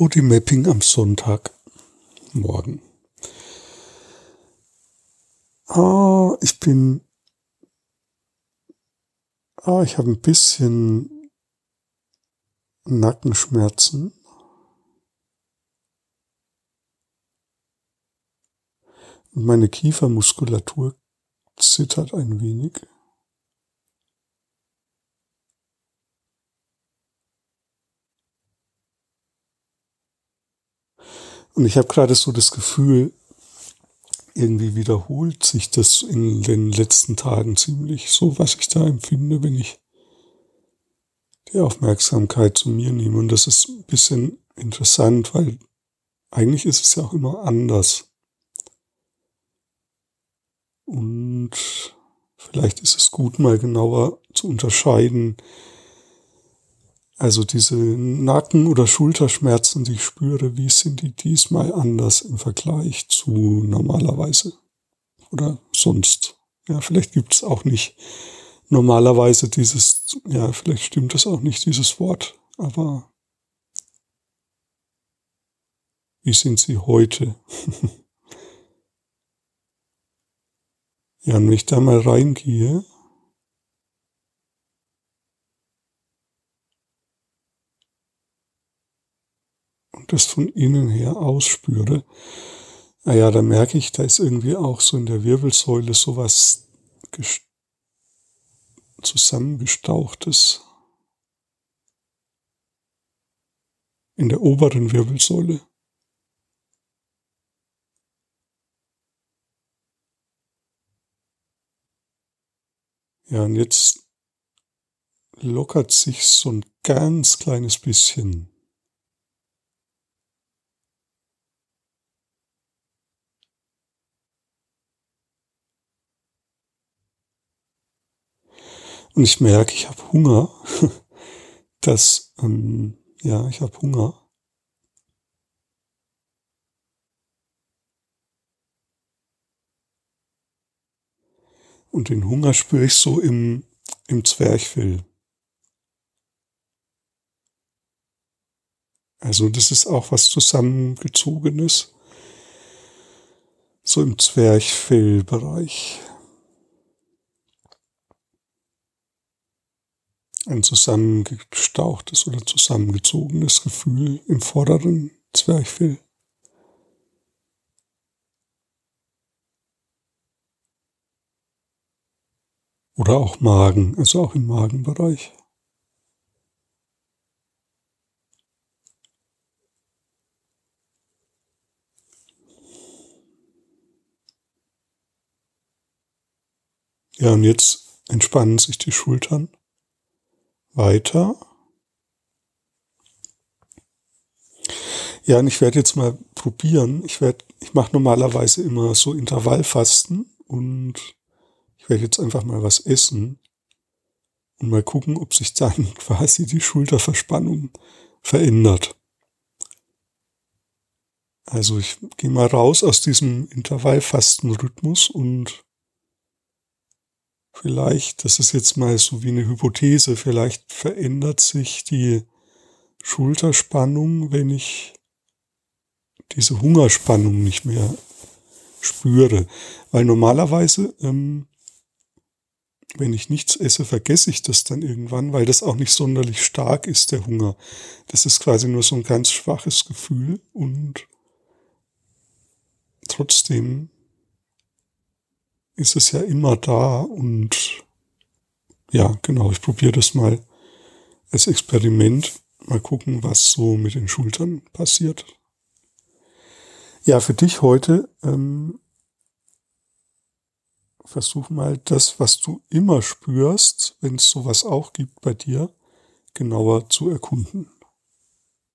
Bodymapping am Sonntagmorgen. Ah, ich bin, ah, ich habe ein bisschen Nackenschmerzen. Und meine Kiefermuskulatur zittert ein wenig. Und ich habe gerade so das Gefühl, irgendwie wiederholt sich das in den letzten Tagen ziemlich so, was ich da empfinde, wenn ich die Aufmerksamkeit zu mir nehme. Und das ist ein bisschen interessant, weil eigentlich ist es ja auch immer anders. Und vielleicht ist es gut, mal genauer zu unterscheiden, also diese Nacken- oder Schulterschmerzen, die ich spüre, wie sind die diesmal anders im Vergleich zu normalerweise oder sonst? Ja, vielleicht gibt es auch nicht normalerweise dieses, ja, vielleicht stimmt das auch nicht, dieses Wort, aber wie sind sie heute? ja, wenn ich da mal reingehe, das von innen her ausspüre, naja, da merke ich, da ist irgendwie auch so in der Wirbelsäule sowas zusammengestauchtes. In der oberen Wirbelsäule. Ja, und jetzt lockert sich so ein ganz kleines bisschen und ich merke, ich habe Hunger, dass, ähm, ja, ich habe Hunger. Und den Hunger spüre ich so im, im Zwerchfell. Also das ist auch was zusammengezogenes, so im Zwerchfellbereich. Ein zusammengestauchtes oder zusammengezogenes Gefühl im vorderen Zwerchfell. Oder auch Magen, also auch im Magenbereich. Ja, und jetzt entspannen sich die Schultern weiter. Ja, und ich werde jetzt mal probieren. Ich werde, ich mache normalerweise immer so Intervallfasten und ich werde jetzt einfach mal was essen und mal gucken, ob sich dann quasi die Schulterverspannung verändert. Also ich gehe mal raus aus diesem Intervallfastenrhythmus und Vielleicht, das ist jetzt mal so wie eine Hypothese, vielleicht verändert sich die Schulterspannung, wenn ich diese Hungerspannung nicht mehr spüre. Weil normalerweise, ähm, wenn ich nichts esse, vergesse ich das dann irgendwann, weil das auch nicht sonderlich stark ist, der Hunger. Das ist quasi nur so ein ganz schwaches Gefühl und trotzdem ist es ja immer da und ja, genau, ich probiere das mal als Experiment. Mal gucken, was so mit den Schultern passiert. Ja, für dich heute ähm, versuch mal das, was du immer spürst, wenn es sowas auch gibt bei dir, genauer zu erkunden.